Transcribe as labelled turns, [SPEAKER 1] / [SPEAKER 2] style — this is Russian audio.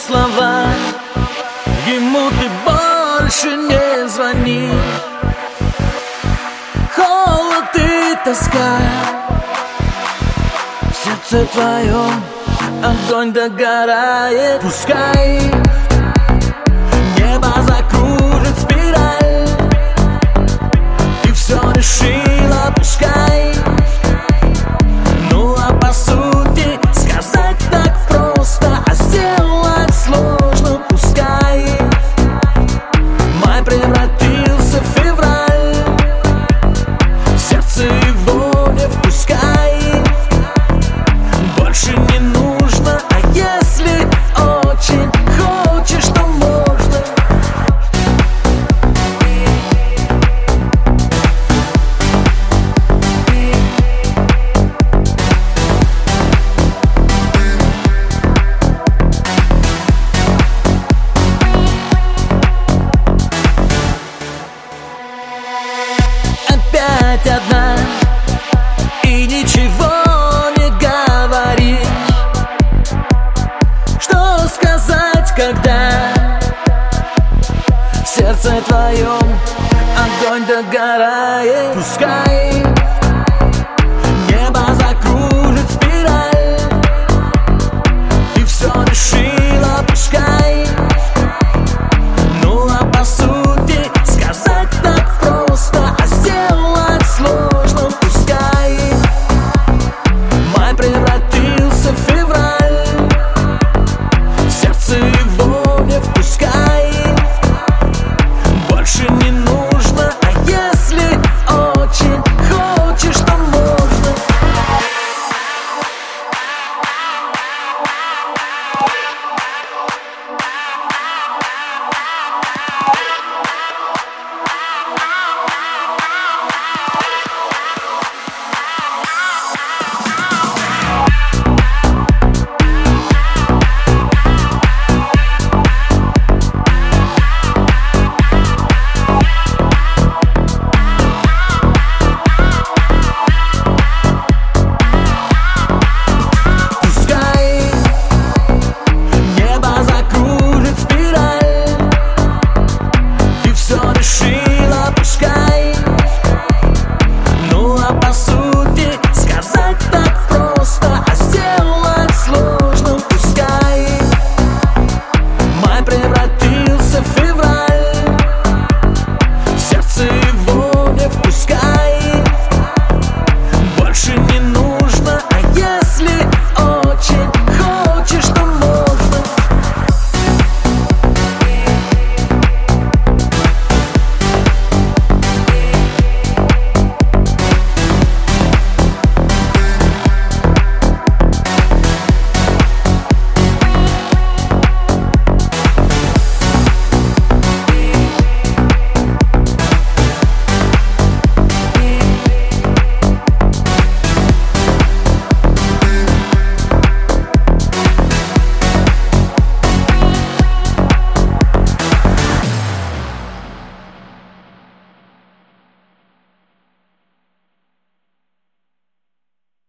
[SPEAKER 1] слова. Ему ты больше не звони. Холод и тоска. Сердце твое огонь догорает. Пускай сказать, когда в сердце твоем огонь догорает. Пускай